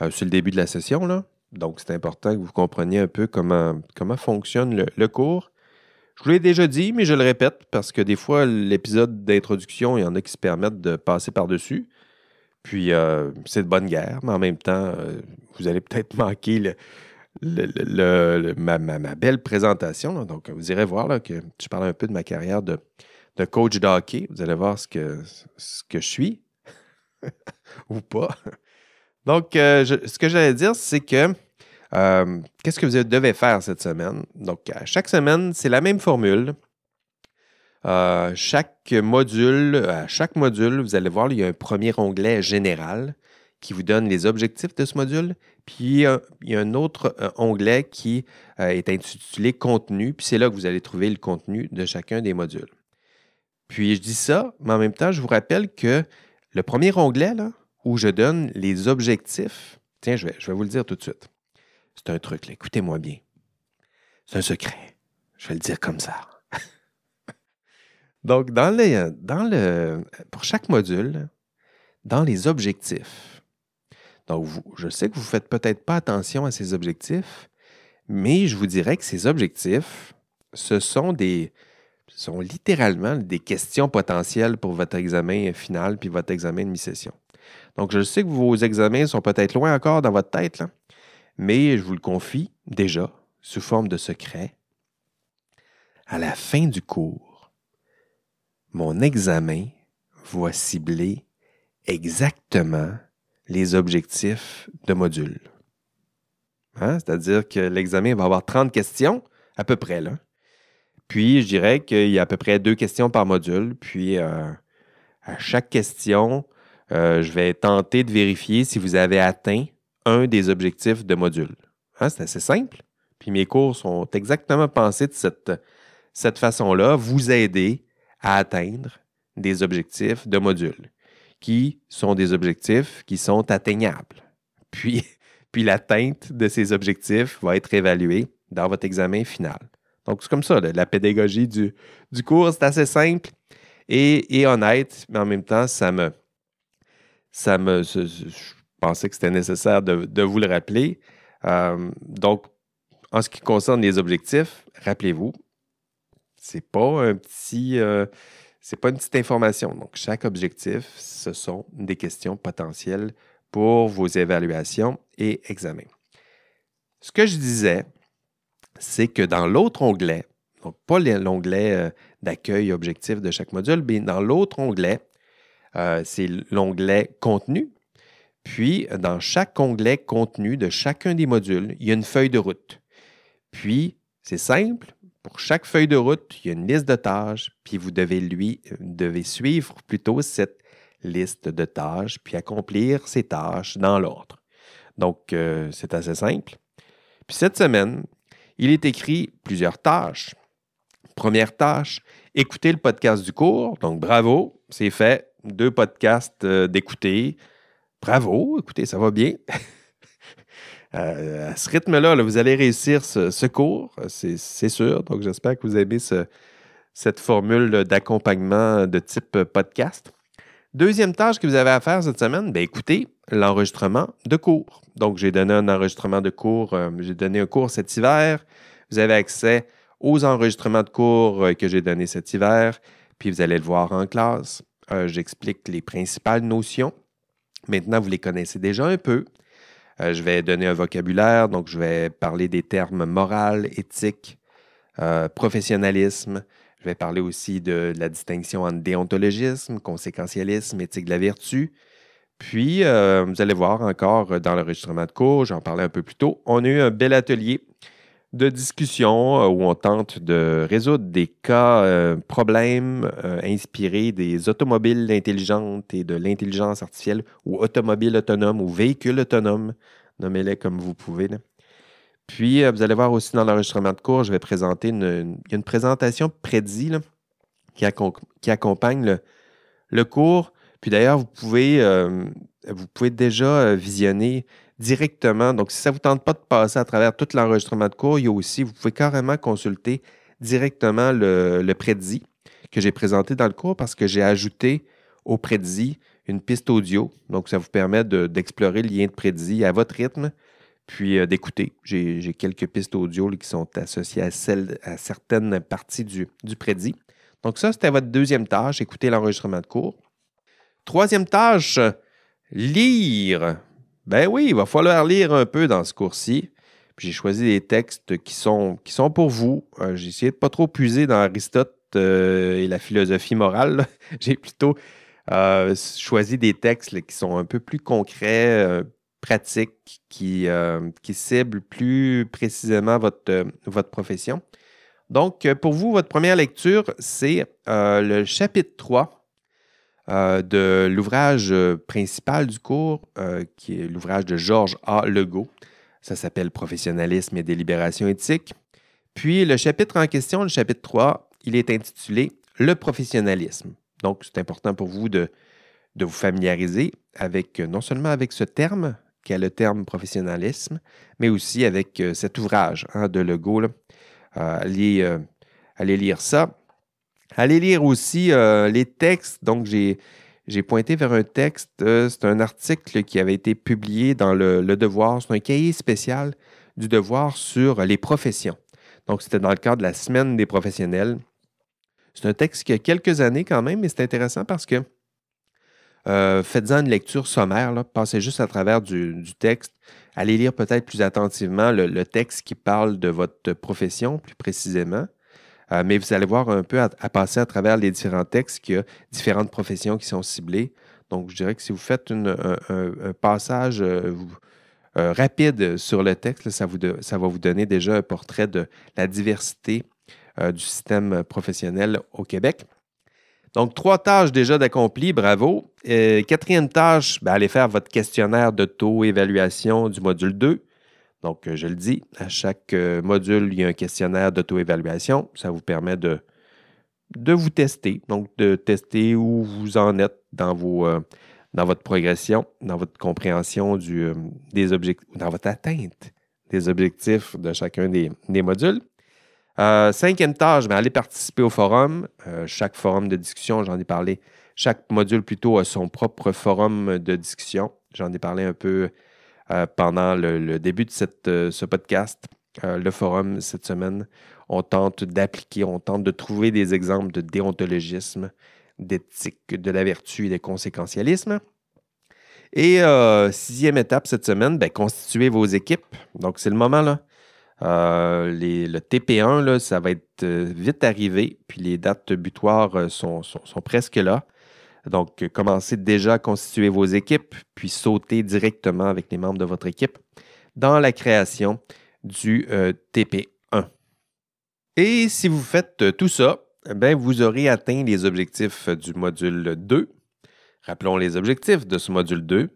c'est le début de la session, là. Donc, c'est important que vous compreniez un peu comment, comment fonctionne le, cours. Je vous l'ai déjà dit, mais je le répète parce que des fois, l'épisode d'introduction, il y en a qui se permettent de passer par-dessus. Puis, c'est de bonne guerre, mais en même temps, vous allez peut-être [laughs] manquer ma, belle présentation. Donc, vous irez voir que je parle un peu de ma carrière de, coach de. Vous allez voir ce que, ce que je suis [laughs] ou pas. Donc, euh, ce que j'allais dire, c'est que euh, qu'est-ce que vous devez faire cette semaine? Donc, chaque semaine, c'est la même formule. Euh, chaque module, à chaque module, vous allez voir, il y a un premier onglet général qui vous donne les objectifs de ce module. Puis il y a un autre euh, onglet qui euh, est intitulé Contenu, puis c'est là que vous allez trouver le contenu de chacun des modules. Puis je dis ça, mais en même temps, je vous rappelle que le premier onglet, là, où je donne les objectifs, tiens, je vais, je vais vous le dire tout de suite. C'est un truc, écoutez-moi bien. C'est un secret. Je vais le dire comme ça. [laughs] Donc, dans, les, dans le, pour chaque module, dans les objectifs, donc, je sais que vous ne faites peut-être pas attention à ces objectifs, mais je vous dirais que ces objectifs, ce sont des sont littéralement des questions potentielles pour votre examen final puis votre examen de mi-session. Donc, je sais que vos examens sont peut-être loin encore dans votre tête, mais je vous le confie déjà sous forme de secret. À la fin du cours, mon examen va cibler exactement les objectifs de module. Hein? C'est-à-dire que l'examen va avoir 30 questions, à peu près. Puis, je dirais qu'il y a à peu près deux questions par module. Puis, euh, à chaque question, euh, je vais tenter de vérifier si vous avez atteint un des objectifs de module. Hein? C'est assez simple. Puis, mes cours sont exactement pensés de cette, façon-là, vous aider à atteindre des objectifs de module qui sont des objectifs qui sont atteignables. Puis, [laughs] l'atteinte de ces objectifs va être évaluée dans votre examen final. Donc, c'est comme ça, la pédagogie du, cours, c'est assez simple et, honnête, mais en même temps, ça me. Ça me pensais que c'était nécessaire de, vous le rappeler. Euh, donc, en ce qui concerne les objectifs, rappelez-vous, c'est pas un petit. Euh, n'est pas une petite information. Donc, chaque objectif, ce sont des questions potentielles pour vos évaluations et examens. Ce que je disais, c'est que dans l'autre onglet, donc pas l'onglet euh, d'accueil objectif de chaque module, mais dans l'autre onglet, c'est l'onglet contenu. Puis, dans chaque onglet contenu de chacun des modules, il y a une feuille de route. Puis, c'est simple, pour chaque feuille de route, il y a une liste de tâches, puis vous devez, lui, devez suivre plutôt cette liste de tâches, puis accomplir ces tâches dans l'ordre. Donc, euh, c'est assez simple. Puis cette semaine, il est écrit plusieurs tâches. Première tâche, écouter le podcast du cours. Donc, bravo, c'est fait. Deux podcasts euh, d'écouter. Bravo, écoutez, ça va bien. [laughs] Euh, à ce rythme-là, vous allez réussir ce, cours, c'est sûr. Donc, j'espère que vous aimez cette formule d'accompagnement de type podcast. Deuxième tâche que vous avez à faire cette semaine, bien, écoutez l'enregistrement de cours. Donc, j'ai donné un enregistrement de cours, euh, j'ai donné un cours cet hiver. Vous avez accès aux enregistrements de cours euh, que j'ai donnés cet hiver, puis vous allez le voir en classe. J'explique les principales notions. Maintenant, vous les connaissez déjà un peu. Euh, je vais donner un vocabulaire, donc je vais parler des termes moral, éthique, euh, professionnalisme. Je vais parler aussi de, la distinction entre déontologisme, conséquentialisme, éthique de la vertu. Puis, euh, vous allez voir encore dans l'enregistrement de cours, j'en parlais un peu plus tôt, on a eu un bel atelier de discussion euh, où on tente de résoudre des cas, euh, problèmes euh, inspirés des automobiles intelligentes et de l'intelligence artificielle ou automobiles autonomes ou véhicules autonomes, nommez-les comme vous pouvez. Puis, vous allez voir aussi dans l'enregistrement de cours, je vais présenter une, une présentation prédit qui, accompagne le, cours. Puis d'ailleurs, vous, vous pouvez déjà visionner directement. Donc, si ça ne vous tente pas de passer à travers tout l'enregistrement de cours, il y a aussi, vous pouvez carrément consulter directement le, le prédit que j'ai présenté dans le cours parce que j'ai ajouté au prédit une piste audio. Donc, ça vous permet d'explorer le lien de prédit à votre rythme, puis euh, d'écouter. J'ai quelques pistes audio qui sont associées à, celles, à certaines parties du, du prédit. Donc, ça, c'était votre deuxième tâche, écouter l'enregistrement de cours. Troisième tâche, lire. Ben oui, il va falloir lire un peu dans ce cours-ci. J'ai choisi des textes qui sont, qui sont pour vous. Euh, j'ai essayé de pas trop puiser dans Aristote euh, et la philosophie morale. [laughs] J'ai plutôt euh, choisi des textes qui sont un peu plus concrets, pratiques, qui, qui ciblent plus précisément votre, votre profession. Donc, pour vous, votre première lecture, c'est le chapitre 3 euh, de l'ouvrage euh, principal du cours, euh, qui est l'ouvrage de Georges A. Legault. Ça s'appelle Professionnalisme et délibération éthique. Puis le chapitre en question, le chapitre 3, il est intitulé Le professionnalisme. Donc, c'est important pour vous de, vous familiariser non seulement avec ce terme, qui est le terme professionnalisme, mais aussi avec cet ouvrage hein, de Legault. allez lire ça. Allez lire aussi euh, les textes. Donc, j'ai, pointé vers un texte. Euh, c'est un article qui avait été publié dans le, Devoir. C'est un cahier spécial du Devoir sur les professions. Donc, c'était dans le cadre de la Semaine des professionnels. C'est un texte qui a quelques années quand même, mais c'est intéressant parce que euh, faites-en une lecture sommaire, passez juste à travers du, texte. Allez lire peut-être plus attentivement le, texte qui parle de votre profession plus précisément. Euh, mais vous allez voir un peu à, passer à travers les différents textes qu'il y a différentes professions qui sont ciblées. Donc, je dirais que si vous faites un, passage euh, euh, rapide sur le texte, ça, va vous donner déjà un portrait de la diversité du système professionnel au Québec. Donc, trois tâches déjà d'accomplies, bravo. quatrième tâche, ben, allez faire votre questionnaire de taux-évaluation du module 2. Donc, euh, je le dis, à chaque euh, module, il y a un questionnaire d'auto-évaluation. Ça vous permet de, de vous tester, donc de tester où vous en êtes dans, vos, euh, dans votre progression, dans votre compréhension du, des objectifs, dans votre atteinte des objectifs de chacun des, modules. cinquième tâche, ben, allez participer au forum. chaque forum de discussion, j'en ai parlé, chaque module plutôt a son propre forum de discussion. J'en ai parlé un peu pendant le, début de euh, ce podcast, euh, le forum cette semaine. On tente d'appliquer, on tente de trouver des exemples de déontologisme, d'éthique, de la vertu et de conséquentialisme. Et sixième étape cette semaine, ben, constituer vos équipes. Donc, c'est le moment là. le TP1, là, ça va être vite arrivé, puis les dates butoirs sont, presque là. Donc, euh, commencez déjà à constituer vos équipes, puis sauter directement avec les membres de votre équipe dans la création du euh, TP1. Et si vous faites euh, tout ça, ben, vous aurez atteint les objectifs du module 2. Rappelons les objectifs de ce module 2.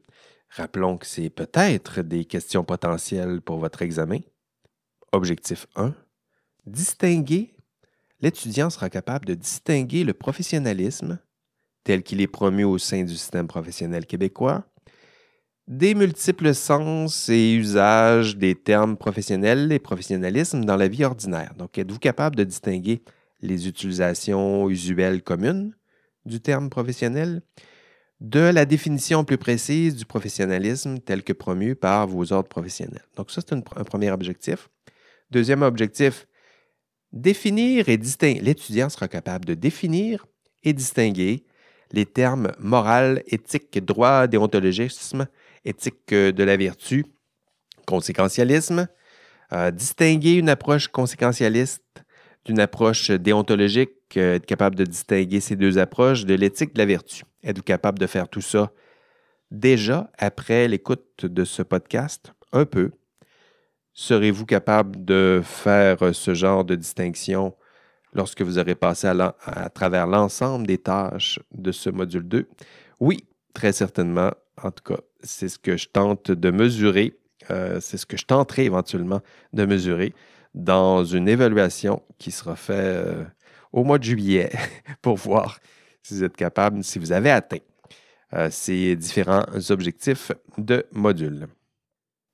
Rappelons que c'est peut-être des questions potentielles pour votre examen. Objectif 1. Distinguer. L'étudiant sera capable de distinguer le professionnalisme tel qu'il est promu au sein du système professionnel québécois, des multiples sens et usages des termes professionnels et professionnalisme dans la vie ordinaire. Donc, êtes-vous capable de distinguer les utilisations usuelles communes du terme professionnel? De la définition plus précise du professionnalisme tel que promu par vos ordres professionnels? Donc, ça, c'est un premier objectif. Deuxième objectif, définir et distinguer. L'étudiant sera capable de définir et distinguer les termes moral, éthique, droit, déontologisme, éthique de la vertu, conséquentialisme, euh, distinguer une approche conséquentialiste d'une approche déontologique, euh, être capable de distinguer ces deux approches de l'éthique de la vertu. Êtes-vous capable de faire tout ça déjà après l'écoute de ce podcast? Un peu. Serez-vous capable de faire ce genre de distinction lorsque vous aurez passé à, travers l'ensemble des tâches de ce module 2? Oui, très certainement. En tout cas, c'est ce que je tente de mesurer. Euh, c'est ce que je tenterai éventuellement de mesurer dans une évaluation qui sera faite euh, au mois de juillet [laughs] pour voir si vous êtes capable, si vous avez atteint euh, ces différents objectifs de module.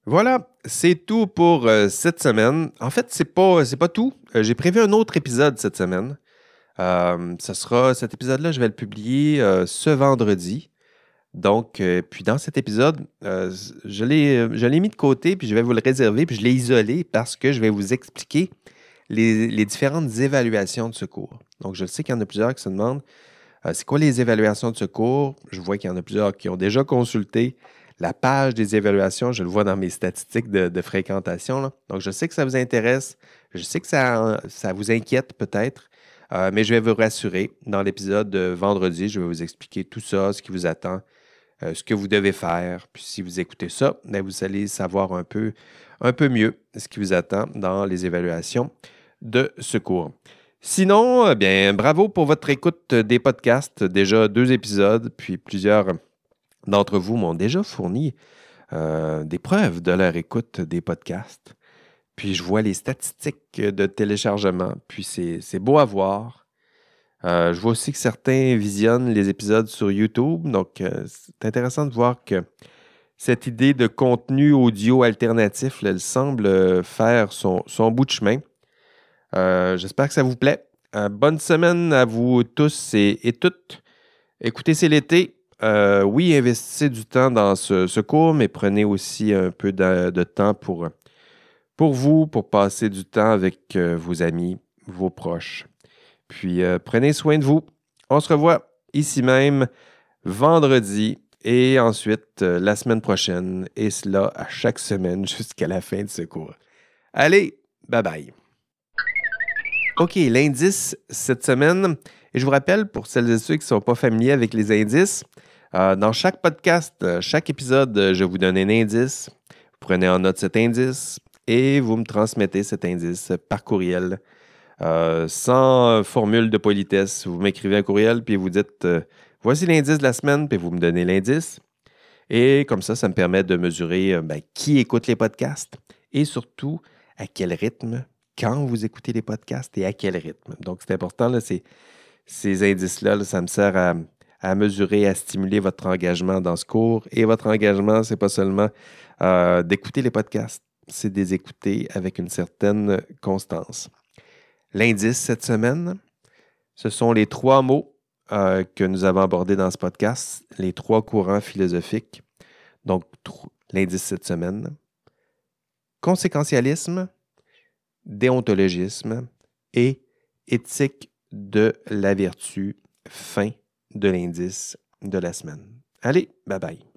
Voilà, c'est tout pour cette semaine. En fait, c'est pas pas tout. J'ai prévu un autre épisode cette semaine. ce sera cet épisode-là, je vais le publier ce vendredi. Donc, euh, puis dans cet épisode, euh, je l'ai mis de côté, puis je vais vous le réserver, puis je l'ai isolé parce que je vais vous expliquer les, différentes évaluations de secours. Donc, je sais qu'il y en a plusieurs qui se demandent euh, c'est quoi les évaluations de secours? Je vois qu'il y en a plusieurs qui ont déjà consulté la page des évaluations. Je le vois dans mes statistiques de, fréquentation. Donc, je sais que ça vous intéresse. Je sais que ça, vous inquiète peut-être. mais je vais vous rassurer. Dans l'épisode de vendredi, je vais vous expliquer tout ça, ce qui vous attend, euh, ce que vous devez faire. Puis si vous écoutez ça, ben, vous allez savoir un peu, un peu mieux ce qui vous attend dans les évaluations de secours. Sinon, eh bien, bravo pour votre écoute des podcasts. Déjà deux épisodes, puis plusieurs d'entre vous m'ont déjà fourni euh, des preuves de leur écoute des podcasts. Puis je vois les statistiques de téléchargement, puis c'est beau à voir. Euh, je vois aussi que certains visionnent les épisodes sur YouTube. Donc, euh, c'est intéressant de voir que cette idée de contenu audio alternatif, elle semble faire son, bout de chemin. J'espère que ça vous plaît. bonne semaine à vous tous et, toutes. Écoutez, c'est l'été. Oui, investissez du temps dans ce, cours, mais prenez aussi un peu de, temps pour, vous, pour passer du temps avec vos amis, vos proches. Puis euh, prenez soin de vous. On se revoit ici même vendredi et ensuite euh, la semaine prochaine et cela à chaque semaine [laughs] jusqu'à la fin de ce cours. Allez, bye bye. OK, l'indice cette semaine, et je vous rappelle pour celles et ceux qui ne sont pas familiers avec les indices, euh, dans chaque podcast, chaque épisode, je vous donne un indice. Vous prenez en note cet indice et vous me transmettez cet indice par courriel euh, sans formule de politesse. Vous m'écrivez un courriel, puis vous dites euh, voici l'indice de la semaine, puis vous me donnez l'indice. Et comme ça, ça me permet de mesurer euh, ben, qui écoute les podcasts et surtout à quel rythme, quand vous écoutez les podcasts et à quel rythme. Donc, c'est important, là, ces, ces indices-là, ça me sert à, mesurer, à stimuler votre engagement dans ce cours. Et votre engagement, c'est pas seulement d'écouter les podcasts, c'est de les écouter avec une certaine constance. L'indice cette semaine, ce sont les trois mots euh, que nous avons abordés dans ce podcast, les trois courants philosophiques. Donc, l'indice cette semaine, conséquentialisme, déontologisme et éthique de la vertu, fin de l'indice de la semaine. Allez, bye bye.